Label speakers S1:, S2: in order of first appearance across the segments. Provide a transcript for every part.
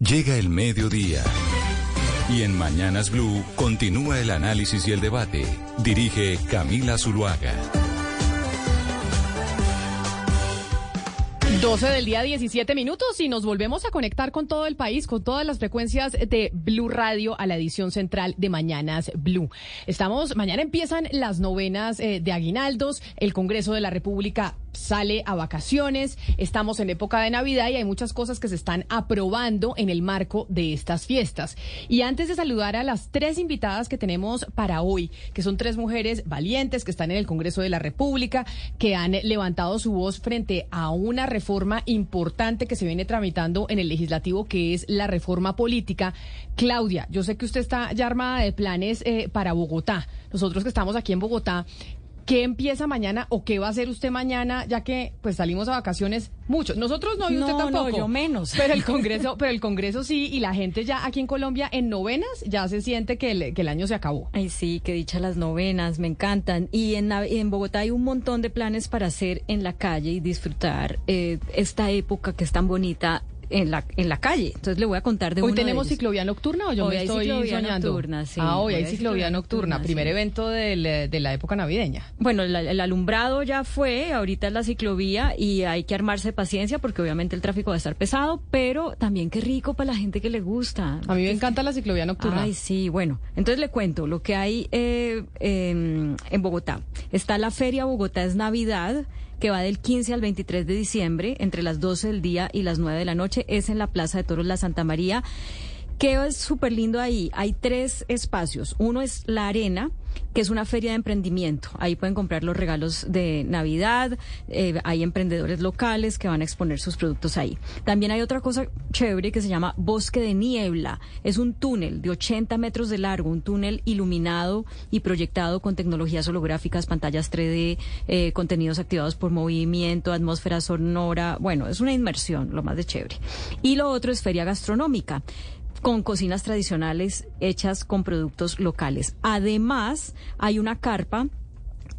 S1: Llega el mediodía. Y en Mañanas Blue continúa el análisis y el debate. Dirige Camila Zuluaga.
S2: 12 del día, 17 minutos y nos volvemos a conectar con todo el país, con todas las frecuencias de Blue Radio a la edición central de Mañanas Blue. Estamos, mañana empiezan las novenas eh, de Aguinaldos, el Congreso de la República sale a vacaciones, estamos en época de Navidad y hay muchas cosas que se están aprobando en el marco de estas fiestas. Y antes de saludar a las tres invitadas que tenemos para hoy, que son tres mujeres valientes que están en el Congreso de la República, que han levantado su voz frente a una reforma importante que se viene tramitando en el legislativo, que es la reforma política. Claudia, yo sé que usted está ya armada de planes eh, para Bogotá. Nosotros que estamos aquí en Bogotá, ¿Qué empieza mañana o qué va a hacer usted mañana, ya que pues salimos a vacaciones muchos? Nosotros no y usted tampoco.
S3: No, yo menos.
S2: Pero el Congreso, pero el Congreso sí y la gente ya aquí en Colombia en novenas ya se siente que el, que el año se acabó.
S3: Ay, sí, que dicha las novenas, me encantan. Y en, en Bogotá hay un montón de planes para hacer en la calle y disfrutar eh, esta época que es tan bonita en la, en la calle. Entonces le voy a contar de
S2: ¿Hoy
S3: uno
S2: tenemos
S3: de
S2: ciclovía nocturna o yo
S3: Hoy
S2: me estoy
S3: ciclovía
S2: soñando?
S3: nocturna, sí.
S2: Ah, hoy,
S3: Hoy
S2: hay
S3: hay
S2: ciclovía
S3: ciclovía
S2: nocturna,
S3: nocturna,
S2: primer
S3: sí.
S2: evento del, de la época navideña.
S3: Bueno, el, el alumbrado ya fue, ahorita es la ciclovía y hay que armarse de paciencia porque obviamente el tráfico va a estar pesado, pero también qué rico para la gente que le gusta.
S2: A mí me encanta la ciclovía nocturna.
S3: Ay, sí, bueno. Entonces le cuento lo que hay eh, en, en Bogotá. Está la Feria Bogotá es Navidad, que va del 15 al 23 de diciembre, entre las 12 del día y las 9 de la noche. Es en la Plaza de Toros La Santa María. ¿Qué es súper lindo ahí? Hay tres espacios. Uno es la arena, que es una feria de emprendimiento. Ahí pueden comprar los regalos de Navidad. eh, hay emprendedores locales que van a exponer sus productos ahí. También hay otra cosa chévere que se llama Bosque de Niebla. Es un túnel de 80 metros de largo, un túnel iluminado y proyectado con tecnologías holográficas, pantallas 3D, eh, contenidos activados por movimiento, atmósfera sonora. Bueno, es una inmersión, lo más de chévere. Y lo otro es feria gastronómica con cocinas tradicionales hechas con productos locales. Además, hay una carpa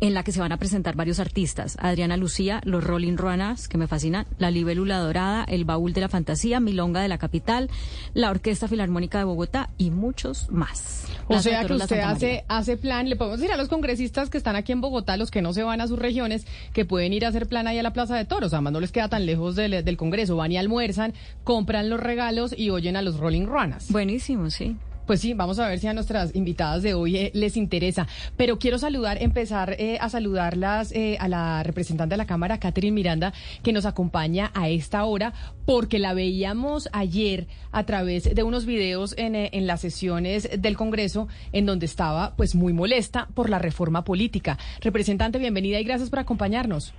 S3: en la que se van a presentar varios artistas. Adriana Lucía, los Rolling Ruanas, que me fascinan, la Libélula Dorada, el Baúl de la Fantasía, Milonga de la Capital, la Orquesta Filarmónica de Bogotá y muchos más.
S2: O sea que usted hace, hace plan, le podemos decir a los congresistas que están aquí en Bogotá, los que no se van a sus regiones, que pueden ir a hacer plan ahí a la Plaza de Toros, además no les queda tan lejos del, del Congreso, van y almuerzan, compran los regalos y oyen a los Rolling Ruanas.
S3: Buenísimo, sí.
S2: Pues sí, vamos a ver si a nuestras invitadas de hoy eh, les interesa. Pero quiero saludar, empezar eh, a saludarlas eh, a la representante de la Cámara, Catherine Miranda, que nos acompaña a esta hora, porque la veíamos ayer a través de unos videos en, eh, en las sesiones del Congreso, en donde estaba pues muy molesta por la reforma política. Representante, bienvenida y gracias por acompañarnos.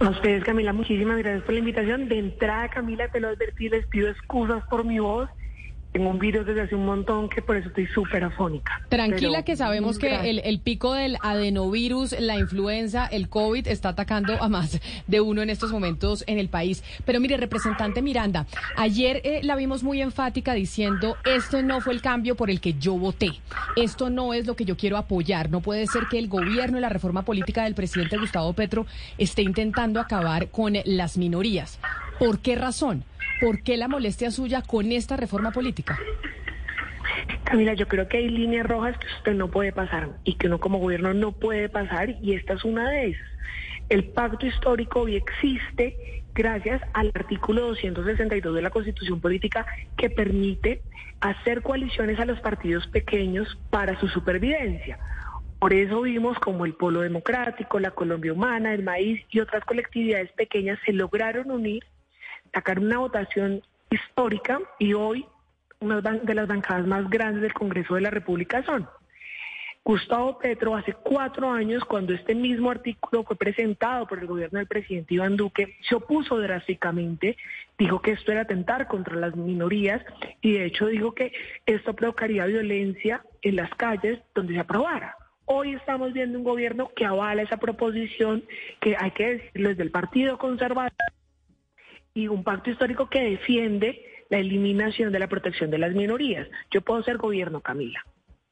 S4: A ustedes, Camila, muchísimas gracias por la invitación. De entrada, Camila, te lo advertí, les pido excusas por mi voz. Tengo un virus desde hace un montón que por eso estoy súper afónica.
S2: Tranquila que sabemos que el, el pico del adenovirus, la influenza, el COVID está atacando a más de uno en estos momentos en el país. Pero mire, representante Miranda, ayer eh, la vimos muy enfática diciendo, esto no fue el cambio por el que yo voté, esto no es lo que yo quiero apoyar, no puede ser que el gobierno y la reforma política del presidente Gustavo Petro esté intentando acabar con las minorías. ¿Por qué razón? ¿Por qué la molestia suya con esta reforma política?
S4: Camila, yo creo que hay líneas rojas que usted no puede pasar y que uno como gobierno no puede pasar y esta es una de esas. El pacto histórico hoy existe gracias al artículo 262 de la Constitución Política que permite hacer coaliciones a los partidos pequeños para su supervivencia. Por eso vimos como el Polo Democrático, la Colombia Humana, el Maíz y otras colectividades pequeñas se lograron unir, sacar una votación histórica y hoy una de las bancadas más grandes del Congreso de la República son Gustavo Petro hace cuatro años, cuando este mismo artículo fue presentado por el gobierno del presidente Iván Duque, se opuso drásticamente, dijo que esto era atentar contra las minorías y de hecho dijo que esto provocaría violencia en las calles donde se aprobara. Hoy estamos viendo un gobierno que avala esa proposición, que hay que decirlo desde el Partido Conservador y un pacto histórico que defiende la eliminación de la protección de las minorías. Yo puedo ser gobierno, Camila.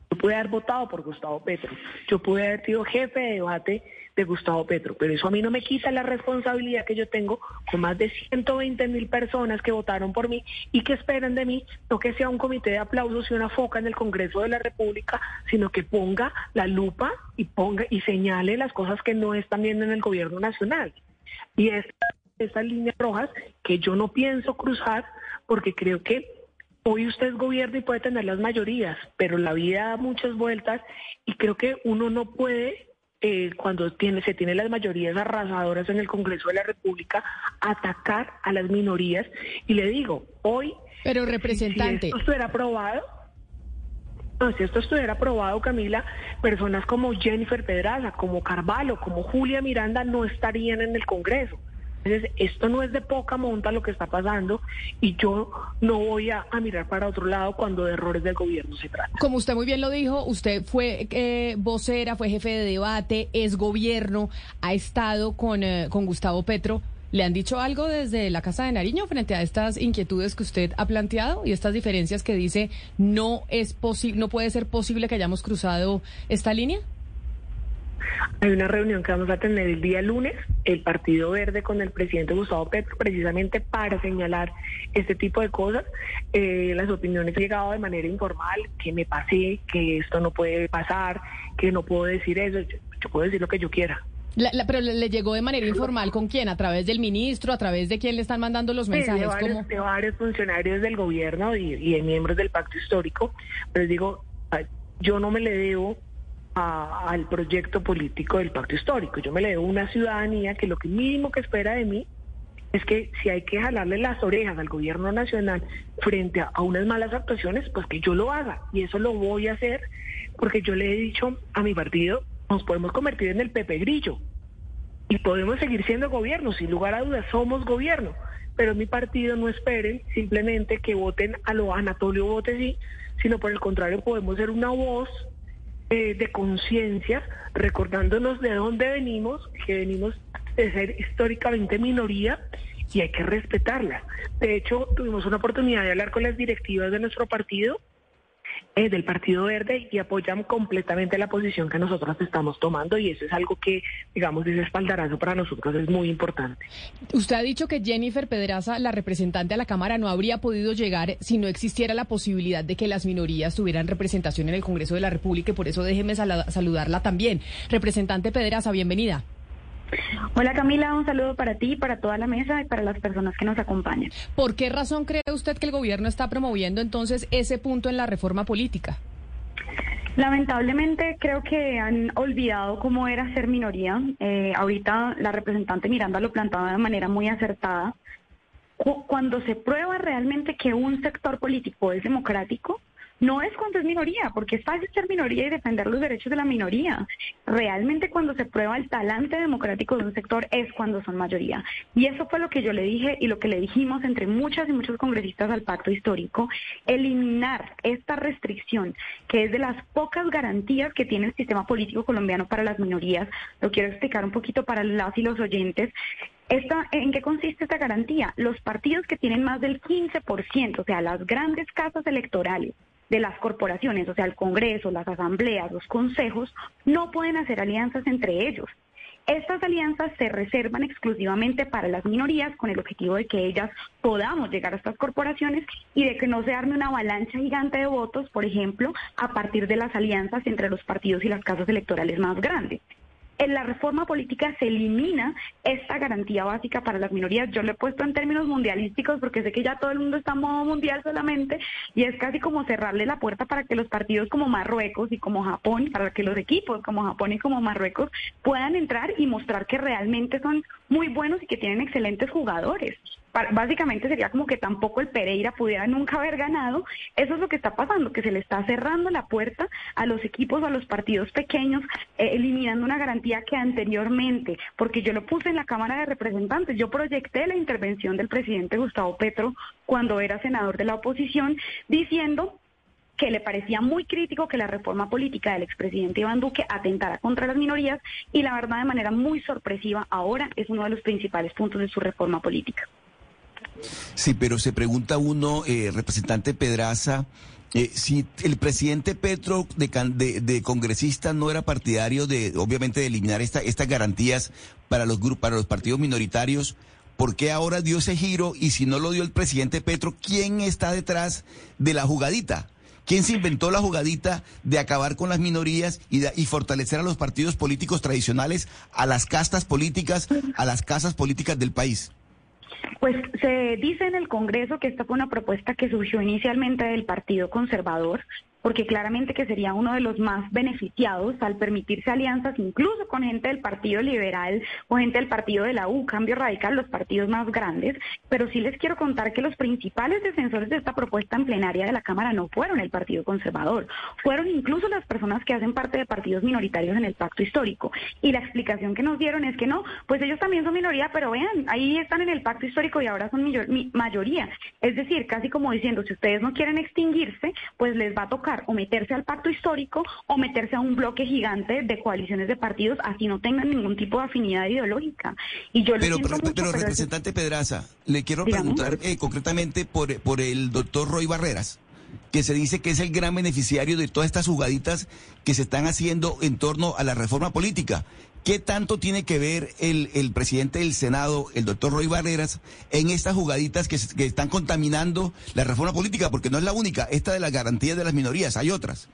S4: Yo pude haber votado por Gustavo Petro. Yo pude haber sido jefe de debate de Gustavo Petro. Pero eso a mí no me quita la responsabilidad que yo tengo con más de 120 mil personas que votaron por mí y que esperan de mí, no que sea un comité de aplausos y una foca en el Congreso de la República, sino que ponga la lupa y ponga y señale las cosas que no están viendo en el gobierno nacional. Y es estas líneas rojas que yo no pienso cruzar porque creo que hoy usted es gobierno y puede tener las mayorías, pero la vida da muchas vueltas y creo que uno no puede eh, cuando tiene, se tiene las mayorías arrasadoras en el Congreso de la República, atacar a las minorías. Y le digo, hoy...
S2: Pero representante...
S4: Si esto estuviera aprobado, no, si esto estuviera aprobado, Camila, personas como Jennifer Pedraza, como Carvalho, como Julia Miranda no estarían en el Congreso. Entonces, esto no es de poca monta lo que está pasando y yo no voy a, mirar para otro lado cuando de errores del gobierno se trata.
S2: Como usted muy bien lo dijo, usted fue eh, vocera, fue jefe de debate, es gobierno, ha estado con, eh, con Gustavo Petro. ¿Le han dicho algo desde la Casa de Nariño frente a estas inquietudes que usted ha planteado y estas diferencias que dice no es posible, no puede ser posible que hayamos cruzado esta línea?
S4: Hay una reunión que vamos a tener el día lunes, el Partido Verde con el presidente Gustavo Petro, precisamente para señalar este tipo de cosas. Eh, las opiniones han llegado de manera informal, que me pasé, que esto no puede pasar, que no puedo decir eso. Yo, puedo decir lo que yo quiera.
S2: pero le, llegó de manera informal con quién, a través del ministro, a través de quién le están mandando los mensajes.
S4: de, varios, de, varios, funcionarios del gobierno y, y de miembros del pacto histórico. Pero digo, yo no me le debo al proyecto político del pacto histórico. Yo me le debo una ciudadanía que lo que mínimo que espera de mí es que si hay que jalarle las orejas al gobierno nacional frente a, unas malas actuaciones, pues que yo lo haga. Y eso lo voy a hacer porque yo le he dicho a mi partido, nos podemos convertir en el Pepe Grillo y podemos seguir siendo gobierno, sin lugar a dudas, somos gobierno. Pero mi partido no esperen simplemente que voten a lo Anatolio Vote sí, sino por el contrario podemos ser una voz eh, de conciencia, recordándonos de dónde venimos, que venimos de ser históricamente minoría y hay que respetarla. De hecho, tuvimos una oportunidad de hablar con las directivas de nuestro partido eh, del Partido Verde y apoyan completamente la posición que nosotros estamos tomando y eso es algo que, digamos, ese espaldarazo para nosotros es muy importante.
S2: Usted ha dicho que Jennifer Pedraza, la representante a la Cámara, no habría podido llegar si no existiera la posibilidad de que las minorías tuvieran representación en el Congreso de la República y por eso déjeme saludarla también. Representante Pedraza, bienvenida.
S5: Hola Camila, un saludo para ti, para toda la mesa y para las personas que nos acompañan.
S2: ¿Por qué razón cree usted que el gobierno está promoviendo entonces ese punto en la reforma política?
S5: Lamentablemente creo que han olvidado cómo era ser minoría. Eh, ahorita la representante Miranda lo plantaba de manera muy acertada. Cuando se prueba realmente que un sector político es democrático, no es cuando es minoría, porque es fácil ser minoría y defender los derechos de la minoría. Realmente cuando se prueba el talante democrático de un sector es cuando son mayoría. Y eso fue lo que yo le dije y lo que le dijimos entre muchas y muchos congresistas al pacto histórico, eliminar esta restricción, que es de las pocas garantías que tiene el sistema político colombiano para las minorías. Lo quiero explicar un poquito para las y los oyentes. Esta, ¿En qué consiste esta garantía? Los partidos que tienen más del 15%, o sea, las grandes casas electorales, de las corporaciones, o sea, el Congreso, las asambleas, los consejos, no pueden hacer alianzas entre ellos. Estas alianzas se reservan exclusivamente para las minorías con el objetivo de que ellas podamos llegar a estas corporaciones y de que no se arme una avalancha gigante de votos, por ejemplo, a partir de las alianzas entre los partidos y las casas electorales más grandes en la reforma política se elimina esta garantía básica para las minorías. Yo lo he puesto en términos mundialísticos porque sé que ya todo el mundo está en modo mundial solamente y es casi como cerrarle la puerta para que los partidos como Marruecos y como Japón, para que los equipos como Japón y como Marruecos puedan entrar y mostrar que realmente son muy buenos y que tienen excelentes jugadores básicamente sería como que tampoco el Pereira pudiera nunca haber ganado. Eso es lo que está pasando, que se le está cerrando la puerta a los equipos, a los partidos pequeños, eh, eliminando una garantía que anteriormente, porque yo lo puse en la Cámara de Representantes, yo proyecté la intervención del presidente Gustavo Petro cuando era senador de la oposición, diciendo que le parecía muy crítico que la reforma política del expresidente Iván Duque atentara contra las minorías y la verdad de manera muy sorpresiva ahora es uno de los principales puntos de su reforma política.
S6: Sí, pero se pregunta uno, eh, representante Pedraza, Eh, si el presidente Petro de, congresista no era partidario de, obviamente, de eliminar esta, estas garantías para los grupos, para los partidos minoritarios, ¿por qué ahora dio ese giro? Y si no lo dio el presidente Petro, ¿quién está detrás de la jugadita? ¿Quién se inventó la jugadita de acabar con las minorías y, y fortalecer a los partidos políticos tradicionales, a las castas políticas, a las casas políticas del país?
S5: Pues se dice en el Congreso que esta fue una propuesta que surgió inicialmente del Partido Conservador, porque claramente que sería uno de los más beneficiados al permitirse alianzas incluso con gente del Partido Liberal o gente del Partido de la U, Cambio Radical, los partidos más grandes, pero sí les quiero contar que los principales defensores de esta propuesta en plenaria de la Cámara no fueron el Partido Conservador, fueron incluso las personas que hacen parte de partidos minoritarios en el pacto histórico. Y la explicación que nos dieron es que no, pues ellos también son minoría, pero vean, ahí están en el pacto histórico y ahora son mayoría. Es decir, casi como diciendo, si ustedes no quieren extinguirse, pues les va a tocar o meterse al pacto histórico o meterse a un bloque gigante de coaliciones de partidos, así no tengan ningún tipo de afinidad ideológica. Y yo
S6: pero, pero, pero, representante Pedraza, le quiero preguntar eh, concretamente por, por el doctor Roy Barreras que se dice que es el gran beneficiario de todas estas jugaditas que se están haciendo en torno a la reforma política. ¿Qué tanto tiene que ver el, el presidente del Senado, el doctor Roy Barreras, en estas jugaditas que, están contaminando la reforma política? Porque no es la única, esta de las garantías de las minorías, hay otras.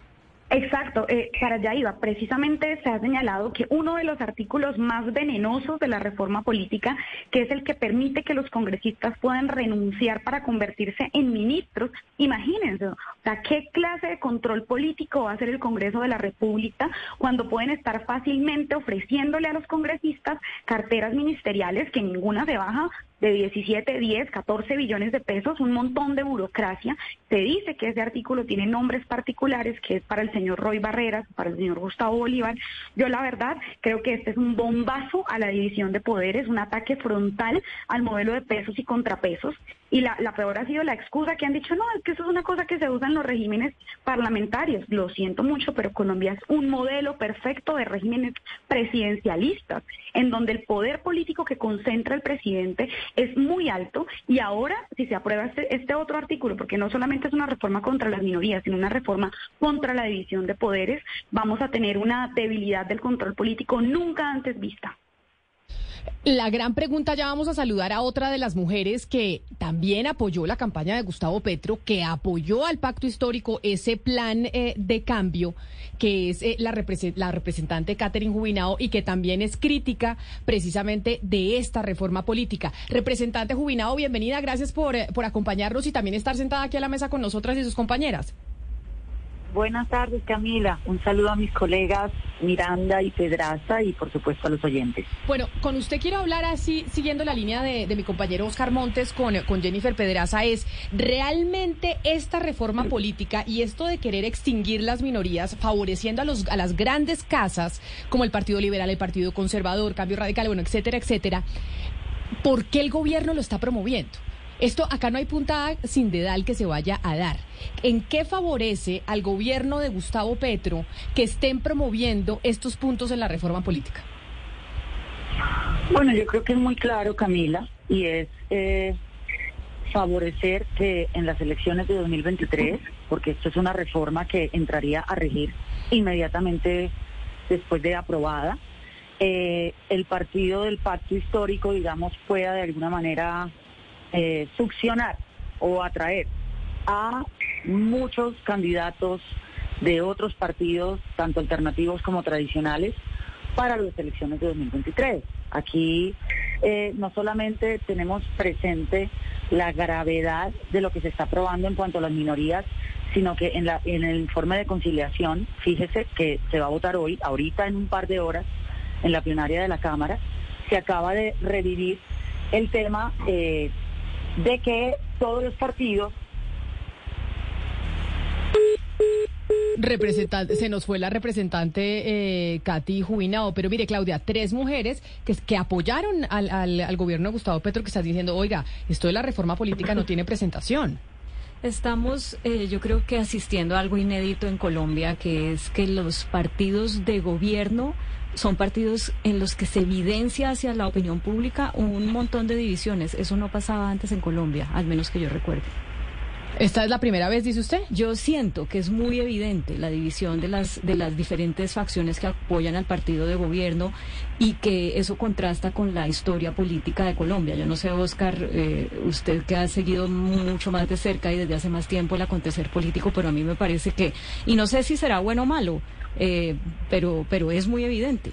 S5: Exacto, eh, para allá iba. Precisamente se ha señalado que uno de los artículos más venenosos de la reforma política, que es el que permite que los congresistas puedan renunciar para convertirse en ministros, imagínense, sea, ¿qué clase de control político va a hacer el Congreso de la República cuando pueden estar fácilmente ofreciéndole a los congresistas carteras ministeriales que ninguna se baja de 17, 10, 14 billones de pesos, un montón de burocracia. Se dice que ese artículo tiene nombres particulares, que es para el señor Roy Barreras, para el señor Gustavo Bolívar. Yo la verdad creo que este es un bombazo a la división de poderes, un ataque frontal al modelo de pesos y contrapesos. Y la, peor ha sido la excusa que han dicho, no, es que eso es una cosa que se usa en los regímenes parlamentarios. Lo siento mucho, pero Colombia es un modelo perfecto de regímenes presidencialistas, en donde el poder político que concentra el presidente es muy alto. Y ahora, si se aprueba este, este otro artículo, porque no solamente es una reforma contra las minorías, sino una reforma contra la división de poderes, vamos a tener una debilidad del control político nunca antes vista.
S2: La gran pregunta, ya vamos a saludar a otra de las mujeres que también apoyó la campaña de Gustavo Petro, que apoyó al pacto histórico, ese plan eh, de cambio, que es eh, la, la, representante Catherine Jubinao y que también es crítica precisamente de esta reforma política. Representante Jubinao, bienvenida, gracias por, eh, por acompañarnos y también estar sentada aquí a la mesa con nosotras y sus compañeras.
S7: Buenas tardes, Camila. Un saludo a mis colegas Miranda y Pedraza y, por supuesto, a los oyentes.
S2: Bueno, con usted quiero hablar así, siguiendo la línea de, mi compañero Oscar Montes con, con Jennifer Pedraza, es realmente esta reforma política y esto de querer extinguir las minorías, favoreciendo a, los, a las grandes casas, como el Partido Liberal, el Partido Conservador, Cambio Radical, bueno, etcétera, etcétera, ¿por qué el gobierno lo está promoviendo? Esto acá no hay puntada sin dedal que se vaya a dar. ¿En qué favorece al gobierno de Gustavo Petro que estén promoviendo estos puntos en la reforma política?
S7: Bueno, yo creo que es muy claro, Camila, y es eh, favorecer que en las elecciones de 2023, porque esto es una reforma que entraría a regir inmediatamente después de aprobada, eh, el partido del pacto histórico, digamos, pueda de alguna manera eh, succionar o atraer a muchos candidatos de otros partidos, tanto alternativos como tradicionales, para las elecciones de 2023. Aquí eh, no solamente tenemos presente la gravedad de lo que se está aprobando en cuanto a las minorías, sino que en, el informe de conciliación, fíjese que se va a votar hoy, ahorita en un par de horas, en la plenaria de la Cámara, se acaba de revivir el tema eh, de que todos los partidos
S2: Representante, se nos fue la representante eh, Katy Jubinao, pero mire Claudia, tres mujeres que, que apoyaron al, al, gobierno de Gustavo Petro que está diciendo, oiga, esto de la reforma política no tiene presentación.
S3: Estamos, eh, yo creo que asistiendo a algo inédito en Colombia, que es que los partidos de gobierno son partidos en los que se evidencia hacia la opinión pública un montón de divisiones. Eso no pasaba antes en Colombia, al menos que yo recuerde.
S2: ¿Esta es la primera vez, dice usted?
S3: Yo siento que es muy evidente la división de las, de las diferentes facciones que apoyan al partido de gobierno y que eso contrasta con la historia política de Colombia. Yo no sé, Oscar, eh, usted que ha seguido mucho más de cerca y desde hace más tiempo el acontecer político, pero a mí me parece que, y no sé si será bueno o malo, eh, pero, pero es muy evidente.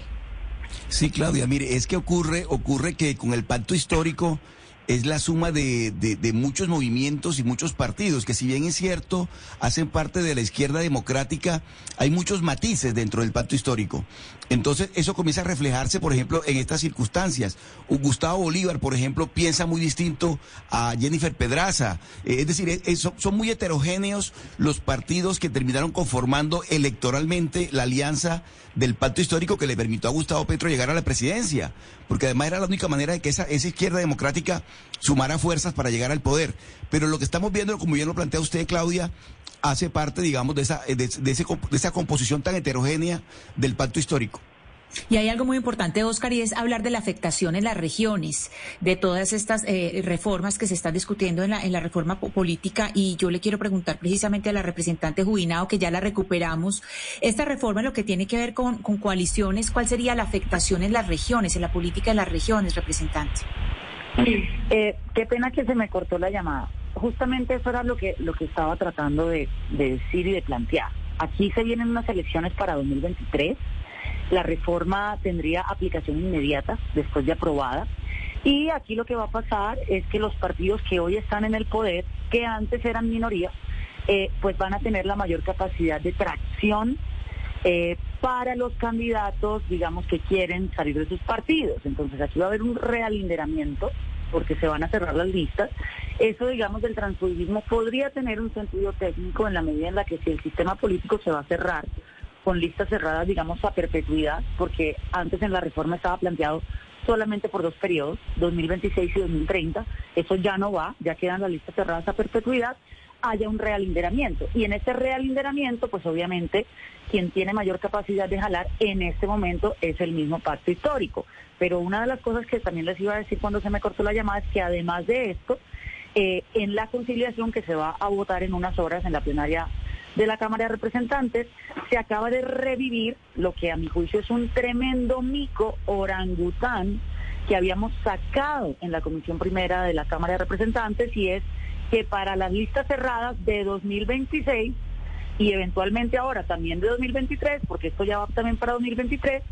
S6: Sí, Claudia, mire, es que ocurre, ocurre que con el pacto histórico es la suma de, de, muchos movimientos y muchos partidos, que si bien es cierto, hacen parte de la izquierda democrática, hay muchos matices dentro del pacto histórico. Entonces, eso comienza a reflejarse, por ejemplo, en estas circunstancias. Gustavo Bolívar, por ejemplo, piensa muy distinto a Jennifer Pedraza. Eh, es decir, son muy heterogéneos los partidos que terminaron conformando electoralmente la alianza del pacto histórico que le permitió a Gustavo Petro llegar a la presidencia, porque además era la única manera de que esa, esa izquierda democrática sumara fuerzas para llegar al poder. Pero lo que estamos viendo, como bien lo plantea usted, Claudia, hace parte, digamos, de esa, de, de esa composición tan heterogénea del pacto histórico.
S8: Y hay algo muy importante, Oscar, y es hablar de la afectación en las regiones, de todas estas eh, reformas que se están discutiendo en la, en la reforma política. Y yo le quiero preguntar precisamente a la representante Jubinado, que ya la recuperamos, esta reforma lo que tiene que ver con, coaliciones, ¿cuál sería la afectación en las regiones, en la política de las regiones, representante?
S7: Eh, qué pena que se me cortó la llamada. Justamente eso era lo que, lo que estaba tratando de, de decir y de plantear. Aquí se vienen unas elecciones para 2023 la reforma tendría aplicación inmediata después de aprobada. Y aquí lo que va a pasar es que los partidos que hoy están en el poder, que antes eran minoría, eh, pues van a tener la mayor capacidad de tracción eh, para los candidatos, digamos, que quieren salir de sus partidos. Entonces aquí va a haber un realinderamiento porque se van a cerrar las listas. Eso, digamos, del transfugismo podría tener un sentido técnico en la medida en la que si el sistema político se va a cerrar, con listas cerradas, digamos, a perpetuidad, porque antes en la reforma estaba planteado solamente por dos periodos, 2026 y 2030. Eso ya no va, ya quedan las listas cerradas a perpetuidad, haya un realinderamiento. Y en ese realinderamiento, pues obviamente, quien tiene mayor capacidad de jalar en este momento es el mismo pacto histórico. Pero una de las cosas que también les iba a decir cuando se me cortó la llamada es que además de esto, eh, en la conciliación que se va a votar en unas horas en la plenaria de la Cámara de Representantes, se acaba de revivir lo que a mi juicio es un tremendo mico orangután que habíamos sacado en la Comisión Primera de la Cámara de Representantes y es que para las listas cerradas de 2026 y eventualmente ahora también de 2023, porque esto ya va también para 2023,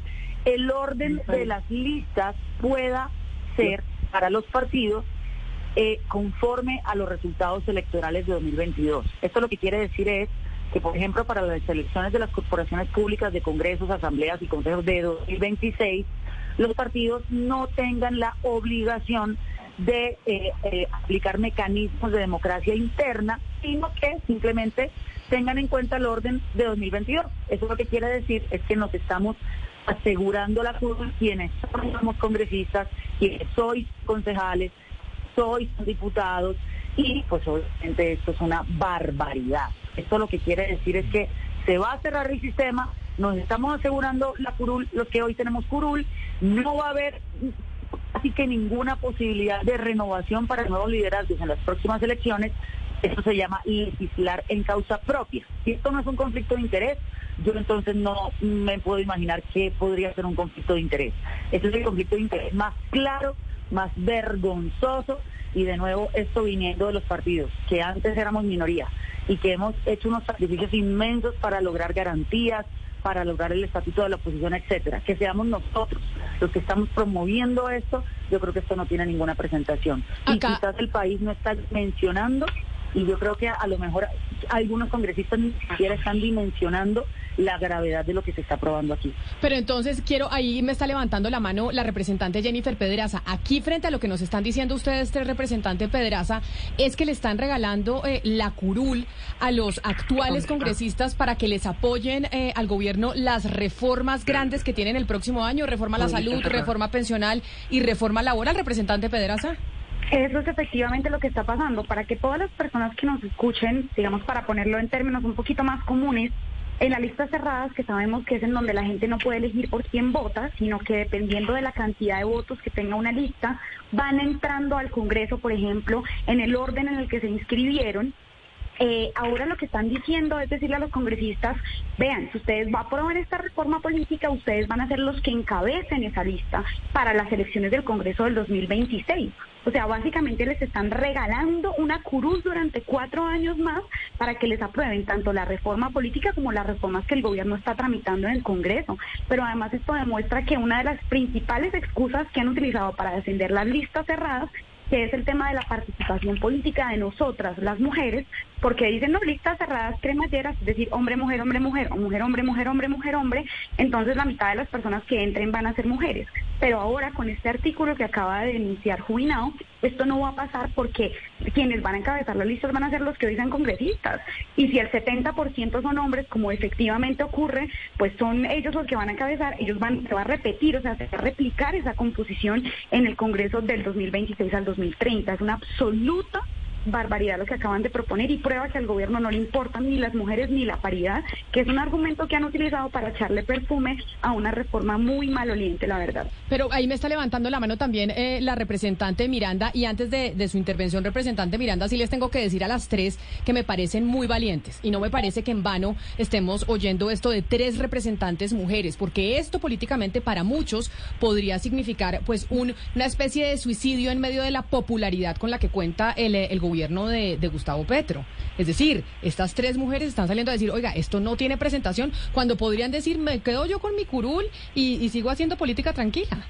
S7: el orden de las listas pueda ser para los partidos eh, conforme a los resultados electorales de 2022. Esto lo que quiere decir es que, por ejemplo, para las elecciones de las corporaciones públicas de congresos, asambleas y consejos de 2026, los partidos no tengan la obligación de eh, eh, aplicar mecanismos de democracia interna, sino que simplemente tengan en cuenta el orden de 2022. Eso lo que quiere decir es que nos estamos asegurando la curva quienes somos congresistas, quienes sois concejales, sois diputados, y pues obviamente esto es una barbaridad. Esto lo que quiere decir es que se va a cerrar el sistema, nos estamos asegurando la curul, los que hoy tenemos curul, no va a haber así que ninguna posibilidad de renovación para nuevos liderazgos en las próximas elecciones. Esto se llama legislar en causa propia. Si esto no es un conflicto de interés, yo entonces no me puedo imaginar qué podría ser un conflicto de interés. Este es el conflicto de interés más claro, más vergonzoso y de nuevo esto viniendo de los partidos, que antes éramos minoría y que hemos hecho unos sacrificios inmensos para lograr garantías, para lograr el estatuto de la oposición, etcétera. Que seamos nosotros los que estamos promoviendo esto, yo creo que esto no tiene ninguna presentación. Y quizás el país no está mencionando y yo creo que a lo mejor algunos congresistas ni siquiera están dimensionando la gravedad de lo que se está aprobando aquí.
S2: Pero entonces quiero, ahí me está levantando la mano la representante Jennifer Pedraza. Aquí frente a lo que nos están diciendo ustedes, este representante Pedraza, es que le están regalando eh, la curul a los actuales congresistas para que les apoyen eh, al gobierno las reformas grandes que tienen el próximo año, reforma a la salud, reforma pensional y reforma laboral, representante Pedraza.
S5: Eso es efectivamente lo que está pasando. Para que todas las personas que nos escuchen, digamos, para ponerlo en términos un poquito más comunes, en la lista cerradas, que sabemos que es en donde la gente no puede elegir por quién vota, sino que dependiendo de la cantidad de votos que tenga una lista, van entrando al Congreso, por ejemplo, en el orden en el que se inscribieron eh, ahora lo que están diciendo es decirle a los congresistas, vean, si ustedes van a aprobar esta reforma política, ustedes van a ser los que encabecen esa lista para las elecciones del Congreso del 2026. O sea, básicamente les están regalando una curul durante cuatro años más para que les aprueben tanto la reforma política como las reformas que el gobierno está tramitando en el Congreso. Pero además esto demuestra que una de las principales excusas que han utilizado para defender las listas cerradas que es el tema de la participación política de nosotras, las mujeres, porque dicen, no, listas cerradas cremalleras, es decir, hombre, mujer, hombre, mujer, mujer, hombre, mujer, hombre, mujer, hombre, entonces la mitad de las personas que entren van a ser mujeres. Pero ahora con este artículo que acaba de denunciar Jubilado, esto no va a pasar porque quienes van a encabezar las listas van a ser los que hoy sean congresistas. Y si el 70% son hombres, como efectivamente ocurre, pues son ellos los que van a encabezar, ellos van, se va a repetir, o sea, se va a replicar esa composición en el Congreso del 2026 al 2030. Es una absoluta barbaridad lo que acaban de proponer y prueba que al gobierno no le importan ni las mujeres ni la paridad, que es un argumento que han utilizado para echarle perfume a una reforma muy maloliente, la verdad.
S2: Pero ahí me está levantando la mano también eh, la representante Miranda y antes de, su intervención, representante Miranda, sí les tengo que decir a las tres que me parecen muy valientes y no me parece que en vano estemos oyendo esto de tres representantes mujeres, porque esto políticamente para muchos podría significar pues un, una especie de suicidio en medio de la popularidad con la que cuenta el, el gobierno gobierno de, Gustavo Petro. Es decir, estas tres mujeres están saliendo a decir, oiga, esto no tiene presentación, cuando podrían decir, me quedo yo con mi curul y, y sigo haciendo política tranquila.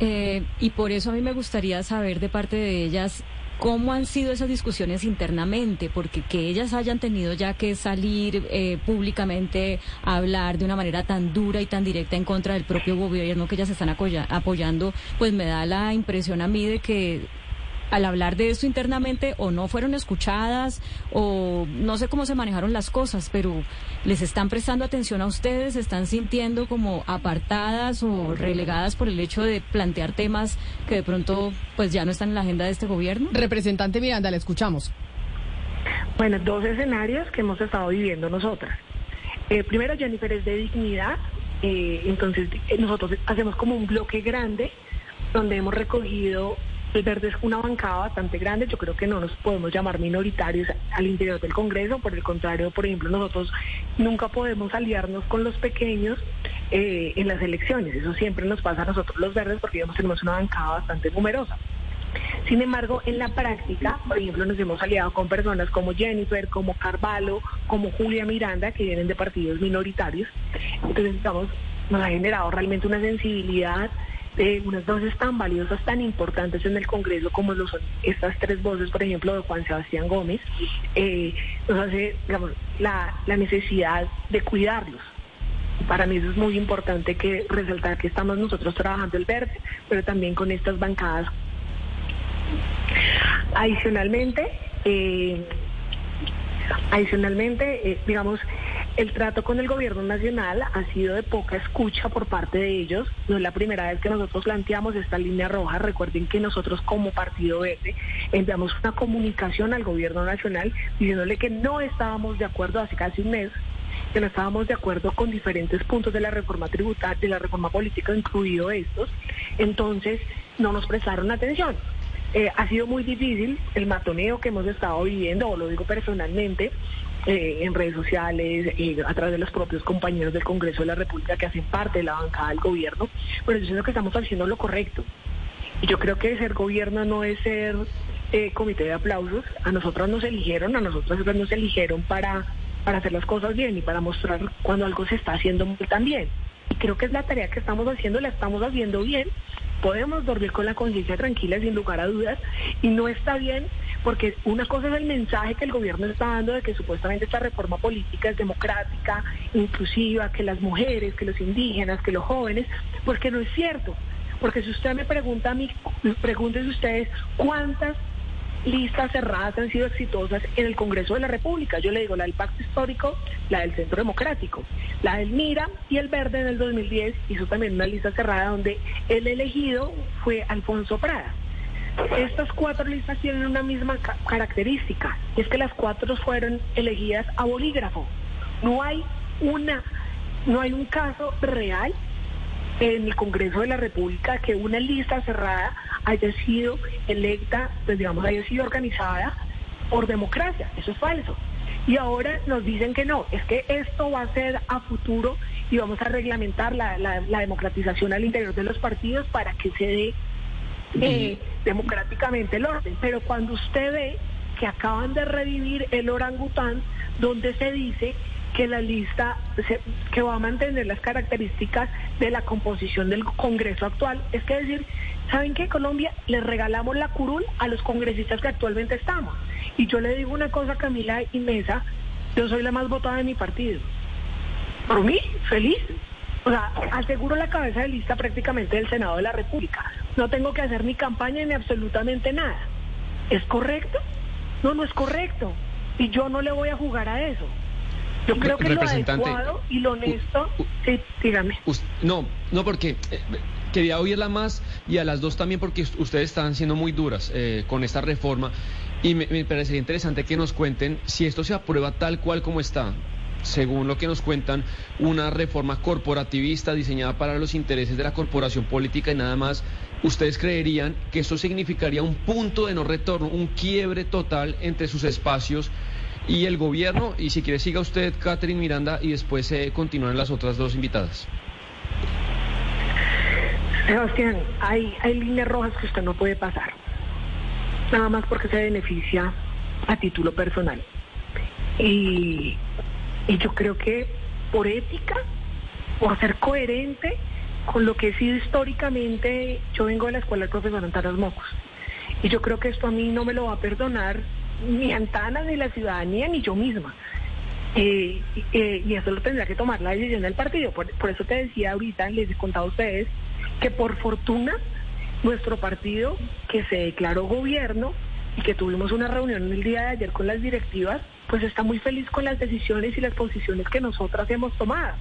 S3: Eh, y por eso a mí me gustaría saber de parte de ellas cómo han sido esas discusiones internamente, porque que ellas hayan tenido ya que salir eh, públicamente a hablar de una manera tan dura y tan directa en contra del propio gobierno que ellas están apoyando, pues me da la impresión a mí de que al hablar de esto internamente o no fueron escuchadas o no sé cómo se manejaron las cosas, pero les están prestando atención a ustedes, se están sintiendo como apartadas o relegadas por el hecho de plantear temas que de pronto pues ya no están en la agenda de este gobierno.
S2: Representante Miranda, le escuchamos.
S4: Bueno, dos escenarios que hemos estado viviendo nosotras. Eh, primero, Jennifer es de dignidad, eh, entonces eh, nosotros hacemos como un bloque grande donde hemos recogido el Verde es una bancada bastante grande, yo creo que no nos podemos llamar minoritarios al interior del Congreso, por el contrario, por ejemplo, nosotros nunca podemos aliarnos con los pequeños eh, en las elecciones, eso siempre nos pasa a nosotros los verdes porque digamos, tenemos una bancada bastante numerosa. Sin embargo, en la práctica, por ejemplo, nos hemos aliado con personas como Jennifer, como Carvalho, como Julia Miranda, que vienen de partidos minoritarios. Entonces, estamos, nos ha generado realmente una sensibilidad de unas voces tan valiosas, tan importantes en el Congreso como lo son estas tres voces, por ejemplo, de Juan Sebastián Gómez, eh, nos hace, digamos, la, la necesidad de cuidarlos. Para mí eso es muy importante que resaltar que estamos nosotros trabajando el verde, pero también con estas bancadas. Adicionalmente, eh, adicionalmente, eh, digamos, el trato con el gobierno nacional ha sido de poca escucha por parte de ellos. No es la primera vez que nosotros planteamos esta línea roja. Recuerden que nosotros como Partido Verde enviamos una comunicación al gobierno nacional diciéndole que no estábamos de acuerdo hace casi un mes que no estábamos de acuerdo con diferentes puntos de la reforma tributaria, de la reforma política, incluido estos, entonces no nos prestaron atención. Eh, ha sido muy difícil el matoneo que hemos estado viviendo, o lo digo personalmente, eh, en redes sociales, eh, a través de los propios compañeros del Congreso de la República que hacen parte de la bancada del gobierno, pero yo siento que estamos haciendo lo correcto. Y yo creo que ser gobierno no es ser eh, comité de aplausos. A nosotros nos eligieron, a nosotros nos eligieron para, para hacer las cosas bien y para mostrar cuando algo se está haciendo muy tan bien. Y creo que es la tarea que estamos haciendo, la estamos haciendo bien. Podemos dormir con la conciencia tranquila sin lugar a dudas y no está bien porque una cosa es el mensaje que el gobierno está dando de que supuestamente esta reforma política es democrática, inclusiva, que las mujeres, que los indígenas, que los jóvenes, porque no es cierto. Porque si usted me pregunta a mí, pregúntense ustedes cuántas listas cerradas han sido exitosas en el Congreso de la República. Yo le digo la del Pacto Histórico, la del Centro Democrático, la del Mira y el Verde en el 2010 hizo también una lista cerrada donde el elegido fue Alfonso Prada. Estas cuatro listas tienen una misma característica, y es que las cuatro fueron elegidas a bolígrafo. No hay una, no hay un caso real en el Congreso de la República que una lista cerrada haya sido electa, pues digamos, haya sido organizada por democracia. Eso es falso. Y ahora nos dicen que no, es que esto va a ser a futuro y vamos a reglamentar la, la democratización al interior de los partidos para que se dé eh, democráticamente el orden. Pero cuando usted ve que acaban de revivir el orangután, donde se dice que la lista que va a mantener las características de la composición del Congreso actual. Es que decir, ¿saben qué? Colombia le regalamos la curul a los congresistas que actualmente estamos. Y yo le digo una cosa, Camila y yo soy la más votada de mi partido. Por mí, feliz. O sea, aseguro la cabeza de lista prácticamente del Senado de la República. No tengo que hacer ni campaña ni absolutamente nada. ¿Es correcto? No, no es correcto. Y yo no le voy a jugar a eso. Yo creo que lo adecuado y lo honesto, sí, dígame.
S9: No, no, porque eh, quería oírla más y a las dos también porque ustedes están siendo muy duras eh, con esta reforma y me, me parecería interesante que nos cuenten si esto se aprueba tal cual como está según lo que nos cuentan, una reforma corporativista diseñada para los intereses de la corporación política y nada más, ¿ustedes creerían que eso significaría un punto de no retorno, un quiebre total entre sus espacios y el gobierno? Y si quiere, siga usted, Catherine Miranda, y después se eh, continúan las otras dos invitadas.
S4: Sebastián, hay, hay líneas rojas que usted no puede pasar, nada más porque se beneficia a título personal. Y y yo creo que por ética, por ser coherente con lo que he sido históricamente, yo vengo de la escuela del profesor Antanas Mocos. Y yo creo que esto a mí no me lo va a perdonar ni Antana, ni la ciudadanía, ni yo misma. Eh, eh, y eso lo tendrá que tomar la decisión del partido. Por, por, eso te decía ahorita, les he contado a ustedes, que por fortuna nuestro partido, que se declaró gobierno y que tuvimos una reunión el día de ayer con las directivas, pues está muy feliz con las decisiones y las posiciones que nosotras hemos tomado.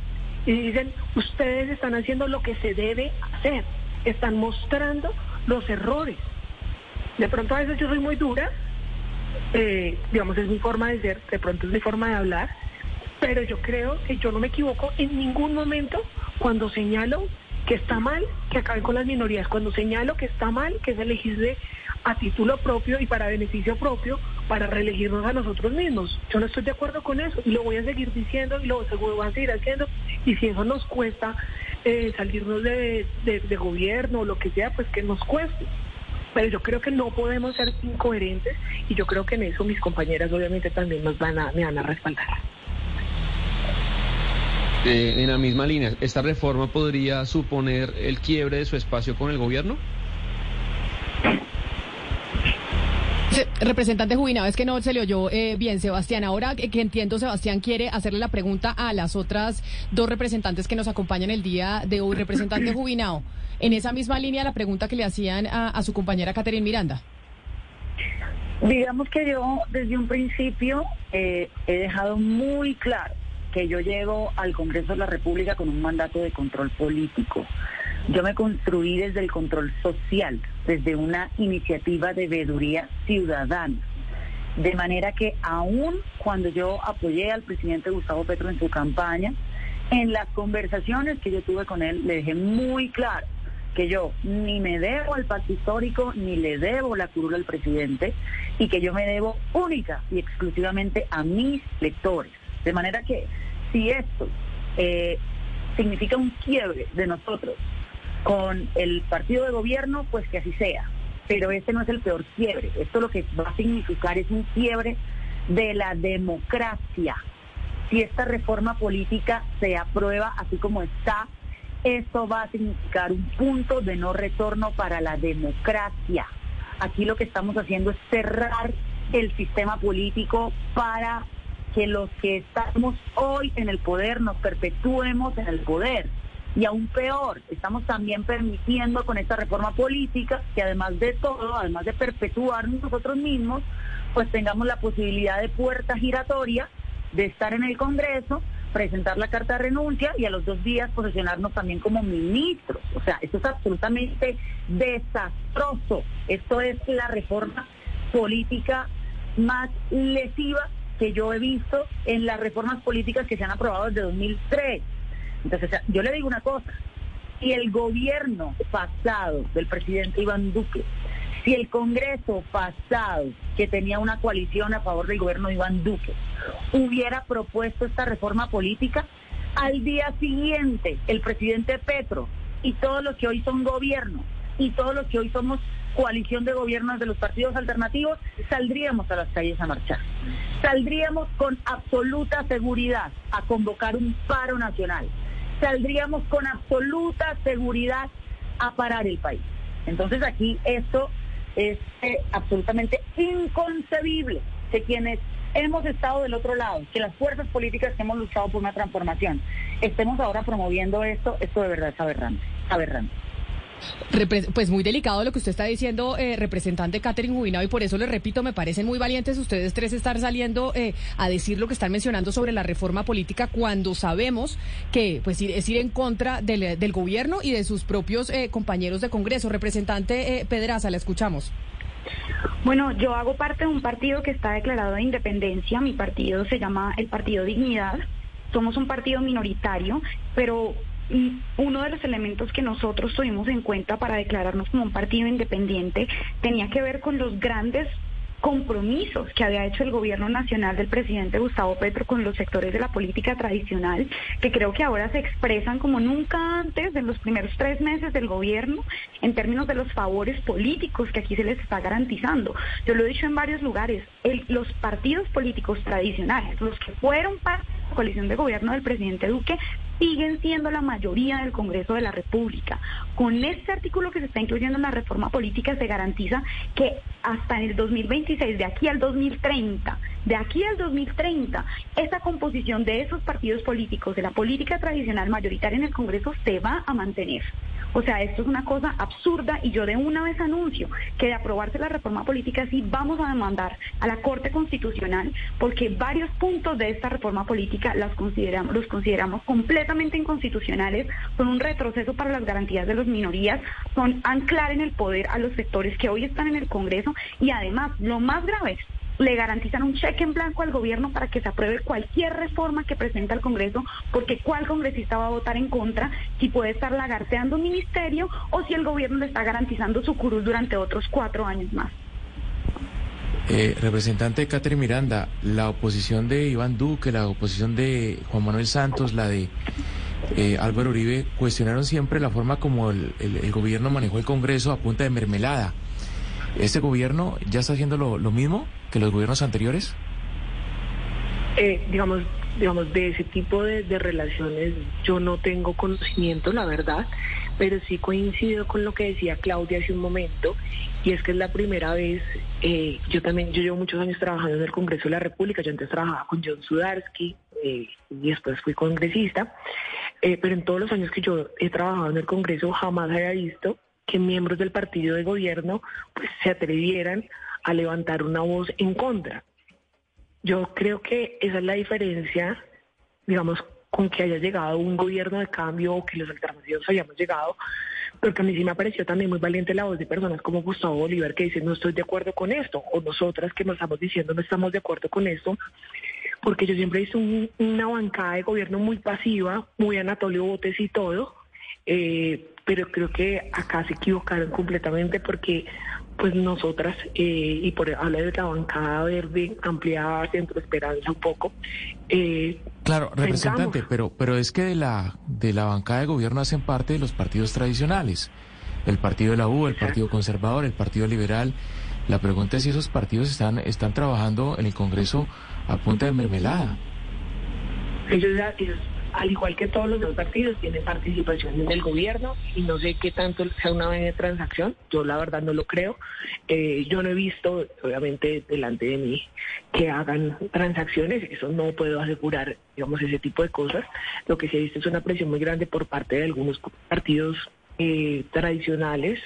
S4: Y dicen, ustedes están haciendo lo que se debe hacer, están mostrando los errores. De pronto a veces yo soy muy dura, eh, digamos, es mi forma de ser, de pronto es mi forma de hablar, pero yo creo que yo no me equivoco en ningún momento cuando señalo que está mal que acaben con las minorías, cuando señalo que está mal que se legisle a título propio y para beneficio propio para reelegirnos a nosotros mismos. Yo no estoy de acuerdo con eso y lo voy a seguir diciendo y lo seguro voy a seguir haciendo. Y si eso nos cuesta eh, salirnos de, gobierno o lo que sea, pues que nos cueste. Pero yo creo que no podemos ser incoherentes y yo creo que en eso mis compañeras obviamente también nos van a, me van a respaldar.
S9: Eh, en la misma línea, ¿esta reforma podría suponer el quiebre de su espacio con el gobierno?
S2: Representante jubilado, es que no se le oyó eh, bien, Sebastián. Ahora que entiendo, Sebastián quiere hacerle la pregunta a las otras dos representantes que nos acompañan el día de hoy. Representante jubilado, en esa misma línea la pregunta que le hacían a, su compañera Catherine Miranda.
S7: Digamos que yo desde un principio eh, he dejado muy claro que yo llego al Congreso de la República con un mandato de control político. Yo me construí desde el control social, desde una iniciativa de veeduría ciudadana. De manera que aún cuando yo apoyé al presidente Gustavo Petro en su campaña, en las conversaciones que yo tuve con él le dejé muy claro que yo ni me debo al pacto histórico ni le debo la curula al presidente y que yo me debo única y exclusivamente a mis lectores. De manera que si esto eh, significa un quiebre de nosotros con el partido de gobierno, pues que así sea. Pero este no es el peor quiebre. Esto lo que va a significar es un quiebre de la democracia. Si esta reforma política se aprueba así como está, esto va a significar un punto de no retorno para la democracia. Aquí lo que estamos haciendo es cerrar el sistema político para que los que estamos hoy en el poder nos perpetuemos en el poder. Y aún peor, estamos también permitiendo con esta reforma política que además de todo, además de perpetuarnos nosotros mismos, pues tengamos la posibilidad de puerta giratoria de estar en el Congreso, presentar la carta de renuncia y a los dos días posicionarnos también como ministros. O sea, esto es absolutamente desastroso. Esto es la reforma política más lesiva que yo he visto en las reformas políticas que se han aprobado desde 2003. Entonces, yo le digo una cosa, si el gobierno pasado del presidente Iván Duque Si el Congreso pasado, que tenía una coalición a favor del gobierno de Iván Duque, hubiera propuesto esta reforma política, al día siguiente el presidente Petro y todos los que hoy son gobierno y todos los que hoy somos coalición de gobiernos de los partidos alternativos, saldríamos a las calles a marchar. Saldríamos con absoluta seguridad a convocar un paro nacional. Saldríamos con absoluta seguridad a parar el país. Entonces aquí esto es eh, absolutamente inconcebible que quienes hemos estado del otro lado, que las fuerzas políticas que hemos luchado por una transformación estemos ahora promoviendo esto, esto de verdad es aberrante, aberrante.
S2: Pues muy delicado lo que usted está diciendo, eh, representante Catherine Jubinado, y por eso le repito, me parecen muy valientes ustedes tres estar saliendo eh, a decir lo que están mencionando sobre la reforma política cuando sabemos que pues es ir en contra del, gobierno y de sus propios eh, compañeros de Congreso. Representante Pedraza, la escuchamos.
S5: Bueno, yo hago parte de un partido que está declarado de independencia. Mi partido se llama el Partido Dignidad. Somos un partido minoritario, pero uno de los elementos que nosotros tuvimos en cuenta para declararnos como un partido independiente tenía que ver con los grandes compromisos que había hecho el gobierno nacional del presidente Gustavo Petro con los sectores de la política tradicional, que creo que ahora se expresan como nunca antes en los primeros tres meses del gobierno en términos de los favores políticos que aquí se les está garantizando. Yo lo he dicho en varios lugares, los partidos políticos tradicionales, los que fueron parte de la coalición de gobierno del presidente Duque, siguen siendo la mayoría del Congreso de la República. Con este artículo que se está incluyendo en la reforma política se garantiza que hasta en el 2026, de aquí al 2030, de aquí al 2030, esa composición de esos partidos políticos, de la política tradicional mayoritaria en el Congreso, se va a mantener. O sea, esto es una cosa absurda y yo de una vez anuncio que de aprobarse la reforma política sí vamos a demandar a la Corte Constitucional porque varios puntos de esta reforma política las consideramos, los consideramos completamente inconstitucionales, son un retroceso para las garantías de las minorías, son anclar en el poder a los sectores que hoy están en el Congreso y además, lo más grave, le garantizan un cheque en blanco al gobierno para que se apruebe cualquier reforma que presente al Congreso, porque cuál congresista va a votar en contra si puede estar lagarteando un ministerio o si el gobierno le está garantizando su curul durante otros cuatro años más.
S10: Eh, representante Catherine Miranda, la oposición de Iván Duque, la oposición de Juan Manuel Santos, la de eh, Álvaro Uribe, cuestionaron siempre la forma como el, gobierno manejó el Congreso a punta de mermelada. ¿Este gobierno ya está haciendo lo, lo mismo que los gobiernos anteriores?
S4: Eh, digamos, digamos, de ese tipo de, relaciones yo no tengo conocimiento, la verdad, pero sí coincido con lo que decía Claudia hace un momento, y es que es la primera vez, eh, yo también, yo llevo muchos años trabajando en el Congreso de la República, yo antes trabajaba con John Sudarsky eh, y después fui congresista, pero en todos los años que yo he trabajado en el Congreso jamás había visto que miembros del partido de gobierno pues, se atrevieran a levantar una voz en contra. Yo creo que esa es la diferencia, digamos, con que haya llegado un gobierno de cambio o que los alternativos hayamos llegado, porque a mí sí me pareció también muy valiente la voz de personas como Gustavo Bolívar que dicen no estoy de acuerdo con esto, o nosotras que nos estamos diciendo no estamos de acuerdo con esto, porque yo siempre he visto una bancada de gobierno muy pasiva, muy Anatolio Botes y todo, eh, pero creo que acá se equivocaron completamente porque pues nosotras, eh, y por hablar de la bancada verde ampliada Centro Esperanza un poco.
S10: Eh, claro, representante, pero, pero es que de la, de la bancada de gobierno hacen parte de los partidos tradicionales, el partido de la U, el Partido Conservador, el Partido Liberal. La pregunta es si esos partidos están, están trabajando en el Congreso a punta de mermelada.
S4: Ellos, al igual que todos los dos partidos, tienen participación en el gobierno y no sé qué tanto sea una transacción, yo la verdad no lo creo. Eh, yo no he visto, obviamente, delante de mí que hagan transacciones, eso no puedo asegurar, digamos, ese tipo de cosas. Lo que sí he visto es una presión muy grande por parte de algunos partidos eh, tradicionales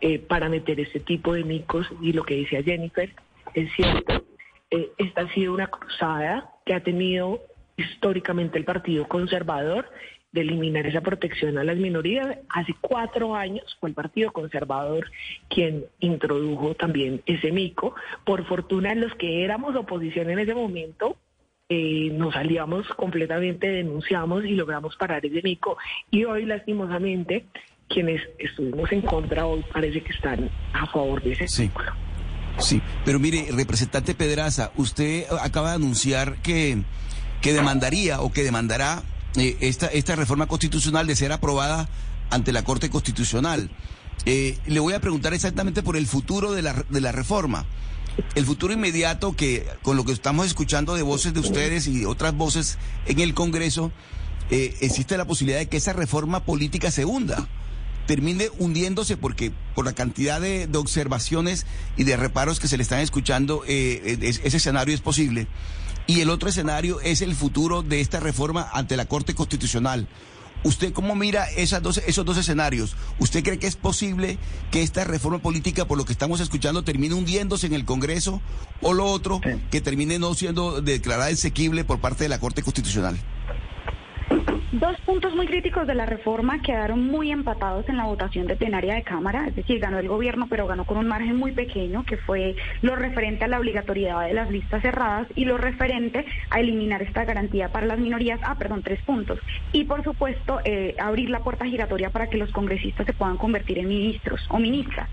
S4: eh, para meter este tipo de micos y lo que decía Jennifer es cierto. esta ha sido una cruzada que ha tenido históricamente el Partido Conservador de eliminar esa protección a las minorías. Hace cuatro años fue el Partido Conservador quien introdujo también ese mico. Por fortuna, los que éramos oposición en ese momento, eh, nos salíamos completamente, denunciamos y logramos parar ese mico. Y hoy, lastimosamente, quienes estuvimos en contra hoy parece que están a favor de ese
S6: sí. Sí, pero mire, representante Pedraza, usted acaba de anunciar que, que demandaría o que demandará eh, esta, esta reforma constitucional de ser aprobada ante la Corte Constitucional. Eh, le voy a preguntar exactamente por el futuro de la, de la reforma. El futuro inmediato que con lo que estamos escuchando de voces de ustedes y otras voces en el Congreso, eh, existe la posibilidad de que esa reforma política se hunda termine hundiéndose porque por la cantidad de, observaciones y de reparos que se le están escuchando, eh, ese escenario es posible. Y el otro escenario es el futuro de esta reforma ante la Corte Constitucional. ¿Usted cómo mira esas dos, esos dos escenarios? ¿Usted cree que es posible que esta reforma política, por lo que estamos escuchando, termine hundiéndose en el Congreso? ¿O lo otro, que termine no siendo declarada exequible por parte de la Corte Constitucional?
S5: Dos puntos muy críticos de la reforma quedaron muy empatados en la votación de plenaria de Cámara, es decir, ganó el gobierno, pero ganó con un margen muy pequeño, que fue lo referente a la obligatoriedad de las listas cerradas y lo referente a eliminar esta garantía para las minorías, ah, perdón, tres puntos. Y por supuesto, eh, abrir la puerta giratoria para que los congresistas se puedan convertir en ministros o ministras.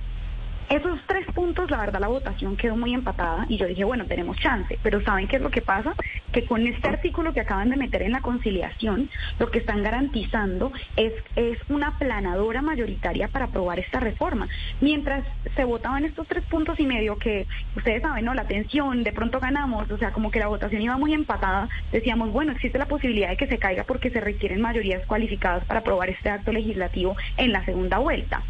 S5: Esos tres puntos, la verdad, la votación quedó muy empatada y yo dije, bueno, tenemos chance, pero ¿saben qué es lo que pasa? Que con este artículo que acaban de meter en la conciliación, lo que están garantizando es, es una planadora mayoritaria para aprobar esta reforma. Mientras se votaban estos tres puntos y medio que ustedes saben, ¿no? La tensión, de pronto ganamos, o sea, como que la votación iba muy empatada, decíamos, bueno, existe la posibilidad de que se caiga porque se requieren mayorías cualificadas para aprobar este acto legislativo en la segunda vuelta.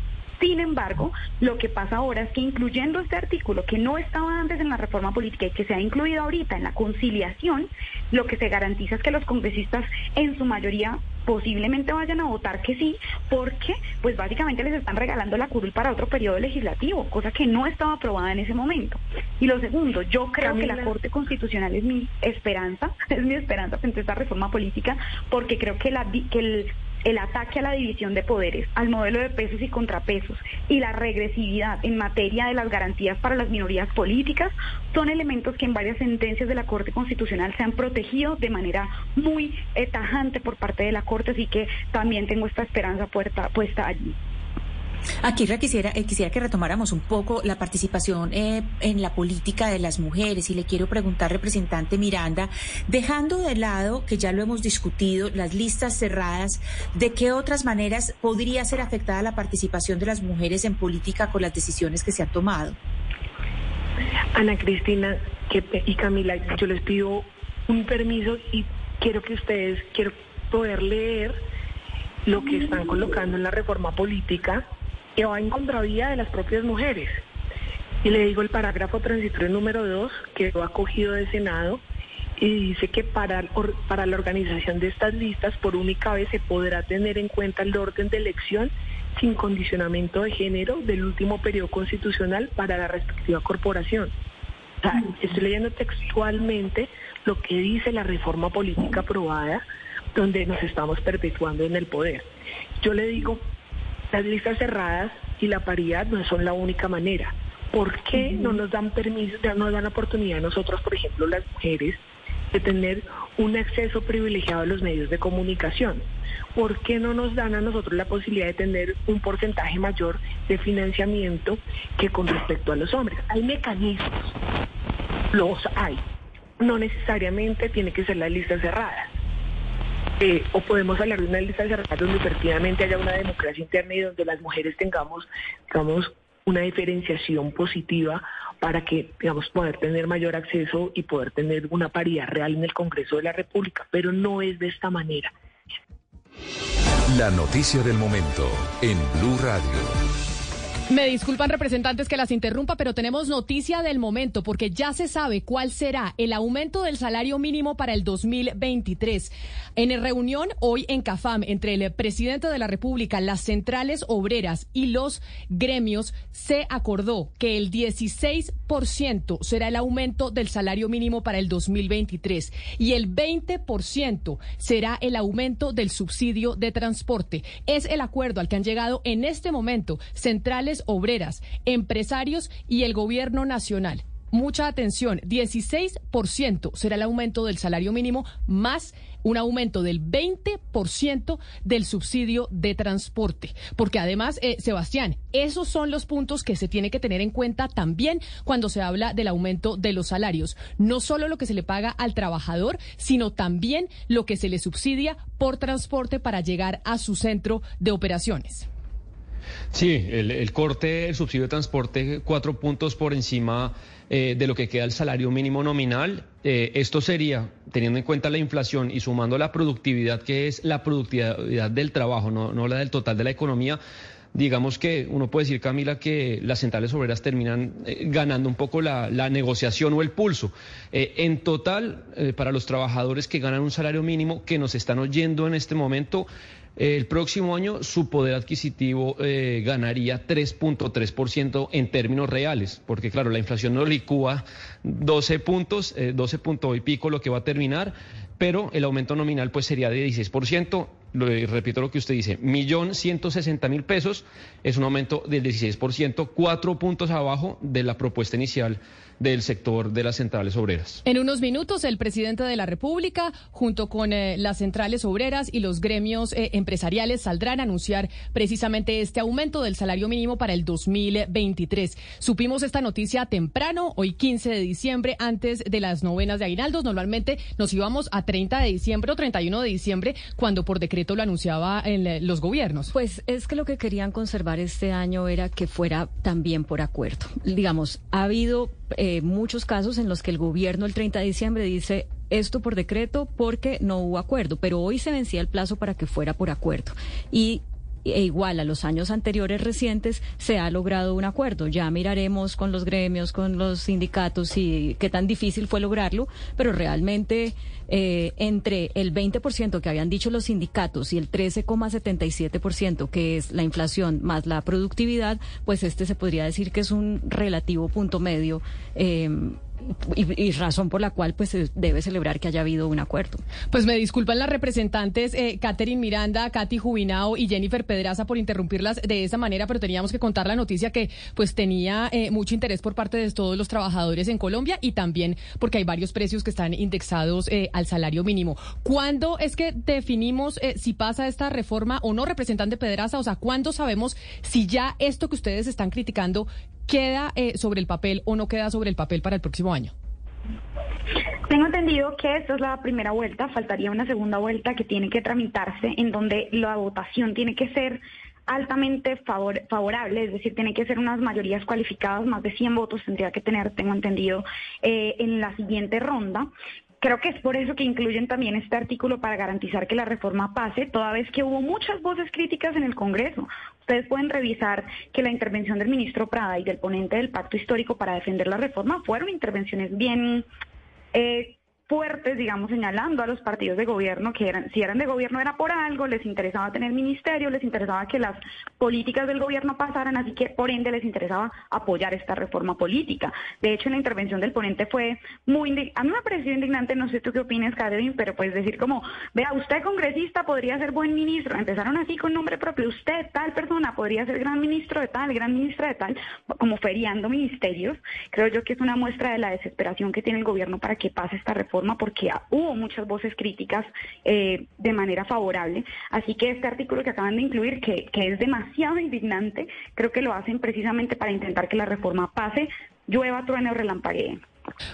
S5: Sin embargo, lo que pasa ahora es que incluyendo este artículo que no estaba antes en la reforma política y que se ha incluido ahorita en la conciliación, lo que se garantiza es que los congresistas en su mayoría posiblemente vayan a votar que sí, porque pues básicamente les están regalando la curul para otro periodo legislativo, cosa que no estaba aprobada en ese momento. Y lo segundo, yo creo que la Corte Constitucional es mi esperanza, es mi esperanza frente a esta reforma política, porque creo que, la, que el el ataque a la división de poderes, al modelo de pesos y contrapesos y la regresividad en materia de las garantías para las minorías políticas son elementos que en varias sentencias de la Corte Constitucional se han protegido de manera muy tajante por parte de la Corte, así que también tengo esta esperanza puesta allí.
S8: Aquí quisiera, eh, quisiera que retomáramos un poco la participación eh, en la política de las mujeres y le quiero preguntar, representante Miranda, dejando de lado, que ya lo hemos discutido, las listas cerradas, ¿de qué otras maneras podría ser afectada la participación de las mujeres en política con las decisiones que se han tomado?
S4: Ana Cristina y Camila, yo les pido un permiso y quiero que ustedes, quiero poder leer lo que están colocando en la reforma política que va en contravía de las propias mujeres. Y le digo el parágrafo transitorio número 2, que lo ha cogido del Senado, y dice que para, para la organización de estas listas, por única vez se podrá tener en cuenta el orden de elección sin condicionamiento de género del último periodo constitucional para la respectiva corporación. estoy leyendo textualmente lo que dice la reforma política aprobada, donde nos estamos perpetuando en el poder. Yo le digo, las listas cerradas y la paridad no son la única manera. ¿Por qué no nos dan permiso, no nos dan oportunidad a nosotros, por ejemplo, las mujeres, de tener un acceso privilegiado a los medios de comunicación? ¿Por qué no nos dan a nosotros la posibilidad de tener un porcentaje mayor de financiamiento que con respecto a los hombres? Hay mecanismos, los hay. No necesariamente tiene que ser la lista cerrada. Eh, o podemos hablar de una lista cerrada donde efectivamente haya una democracia interna y donde las mujeres tengamos, digamos, una diferenciación positiva para que, digamos, poder tener mayor acceso y poder tener una paridad real en el Congreso de la República, pero no es de esta manera.
S1: La noticia del momento en Blue Radio.
S2: Me disculpan representantes que las interrumpa, pero tenemos noticia del momento porque ya se sabe cuál será el aumento del salario mínimo para el 2023. En reunión hoy en CAFAM entre el presidente de la República, las centrales obreras y los gremios, se acordó que el 16% será el aumento del salario mínimo para el 2023 y el 20% será el aumento del subsidio de transporte. Es el acuerdo al que han llegado en este momento centrales obreras, empresarios y el gobierno nacional. mucha atención, 16% será el aumento del salario mínimo más un aumento del 20% del subsidio de transporte. Porque además, eh, Sebastián, esos son los puntos que se tiene que tener en cuenta también cuando se habla del aumento de los salarios. No solo lo que se le paga al trabajador, sino también lo que se le subsidia por transporte para llegar a su centro de operaciones.
S9: Sí, el, corte, el subsidio de transporte, cuatro puntos por encima eh, de lo que queda el salario mínimo nominal. Eh, esto sería, teniendo en cuenta la inflación y sumando la productividad, que es la productividad del trabajo, no, la del total de la economía, digamos que uno puede decir, Camila, que las centrales obreras terminan eh, ganando un poco la, negociación o el pulso. en total, para los trabajadores que ganan un salario mínimo, que nos están oyendo en este momento, el próximo año su poder adquisitivo eh, ganaría 3.3% en términos reales, porque claro, la inflación no licúa 12 puntos, 12 eh, puntos y pico lo que va a terminar, pero el aumento nominal pues sería de 16%. Lo, repito lo que usted dice, millón ciento sesenta mil pesos es un aumento del 16%, cuatro puntos abajo de la propuesta inicial del sector de las centrales obreras.
S2: En unos minutos, el presidente de la República, junto con eh, las centrales obreras y los gremios eh, empresariales, saldrán a anunciar precisamente este aumento del salario mínimo para el 2023. Supimos esta noticia temprano, hoy 15 de diciembre, antes de las novenas de aguinaldos. Normalmente nos íbamos a 30 de diciembre o 31 de diciembre, cuando por decreto lo anunciaba en eh, los gobiernos.
S3: Pues es que lo que querían conservar este año era que fuera también por acuerdo. Digamos, ha habido eh, muchos casos en los que el gobierno el 30 de diciembre dice esto por decreto porque no hubo acuerdo, pero hoy se vencía el plazo para que fuera por acuerdo. Y e igual a los años anteriores recientes se ha logrado un acuerdo. Ya miraremos con los gremios, con los sindicatos y qué tan difícil fue lograrlo, pero realmente eh, entre el 20% que habían dicho los sindicatos y el 13,77% que es la inflación más la productividad, pues este se podría decir que es un relativo punto medio. Eh, y, razón por la cual pues se debe celebrar que haya habido un acuerdo.
S2: Pues me disculpan las representantes eh, Catherine Miranda, Katy Jubinao y Jennifer Pedraza por interrumpirlas de esa manera, pero teníamos que contar la noticia que pues tenía eh, mucho interés por parte de todos los trabajadores en Colombia y también porque hay varios precios que están indexados eh, al salario mínimo. ¿Cuándo es que definimos eh, si pasa esta reforma o no, representante Pedraza? O sea, ¿cuándo sabemos si ya esto que ustedes están criticando queda eh, sobre el papel o no queda sobre el papel para el próximo año?
S5: Tengo entendido que esta es la primera vuelta, faltaría una segunda vuelta que tiene que tramitarse, en donde la votación tiene que ser altamente favorable, es decir, tiene que ser unas mayorías cualificadas, más de 100 votos tendría que tener, tengo entendido, eh, en la siguiente ronda. Creo que es por eso que incluyen también este artículo para garantizar que la reforma pase, toda vez que hubo muchas voces críticas en el Congreso. Ustedes pueden revisar que la intervención del ministro Prada y del ponente del pacto histórico para defender la reforma fueron intervenciones bien eh, fuertes, digamos, señalando a los partidos de gobierno que eran, si eran de gobierno era por algo, les interesaba tener ministerio, les interesaba que las políticas del gobierno pasaran, así que por ende les interesaba apoyar esta reforma política. De hecho, la intervención del ponente fue muy, a mí me pareció indignante, no sé tú qué opinas, Catherine, pero pues decir como, vea, usted congresista podría ser buen ministro, empezaron así con nombre propio, usted tal persona podría ser gran ministro de tal, gran ministra de tal, como feriando ministerios, creo yo que es una muestra de la desesperación que tiene el gobierno para que pase esta reforma porque hubo muchas voces críticas eh, de manera favorable. Así que este artículo que acaban de incluir, que, es demasiado indignante, creo que lo hacen precisamente para intentar que la reforma pase, llueva, truene o relampaguee.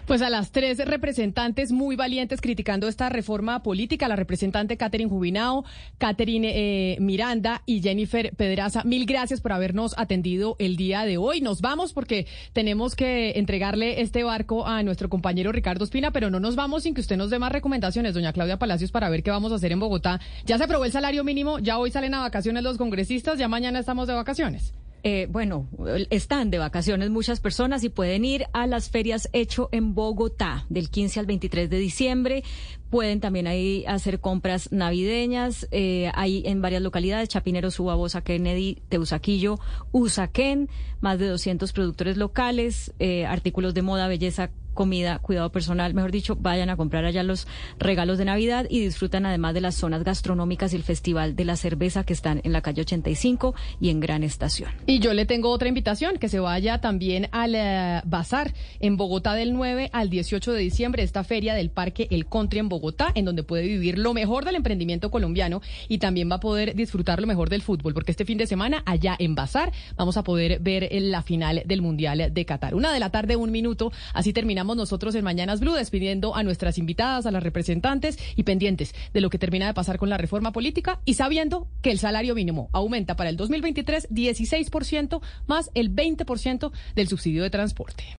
S2: Pues a las tres representantes muy valientes criticando esta reforma política, la representante Catherine Jubinao, Catherine eh, Miranda y Jennifer Pedraza, mil gracias por habernos atendido el día de hoy. Nos vamos porque tenemos que entregarle este barco a nuestro compañero Ricardo Espina, pero no nos vamos sin que usted nos dé más recomendaciones, doña Claudia Palacios, para ver qué vamos a hacer en Bogotá. Ya se aprobó el salario mínimo, ya hoy salen a vacaciones los congresistas, ya mañana estamos de vacaciones.
S3: Eh, bueno, están de vacaciones muchas personas y pueden ir a las ferias Hecho en Bogotá del 15 al 23 de diciembre. Pueden también ahí hacer compras navideñas. Eh, hay en varias localidades, Chapinero, Subabosa, Kennedy, Teusaquillo, Usaquén, más de 200 productores locales, eh, artículos de moda, belleza, comida, cuidado personal, mejor dicho, vayan a comprar allá los regalos de Navidad y disfrutan además de las zonas gastronómicas y el Festival de la Cerveza que están en la calle 85 y en Gran Estación.
S2: Y yo le tengo otra invitación, que se vaya también al eh, Bazar en Bogotá del 9 al 18 de diciembre, esta feria del Parque El Country en Bogotá, en donde puede vivir lo mejor del emprendimiento colombiano y también va a poder disfrutar lo mejor del fútbol, porque este fin de semana allá en Bazar vamos a poder ver la final del Mundial de Qatar. Una de la tarde, un minuto, así terminamos nosotros en Mañanas Blue, despidiendo a nuestras invitadas, a las representantes y pendientes de lo que termina de pasar con la reforma política y sabiendo que el salario mínimo aumenta para el 2023 16% más el 20% del subsidio de transporte.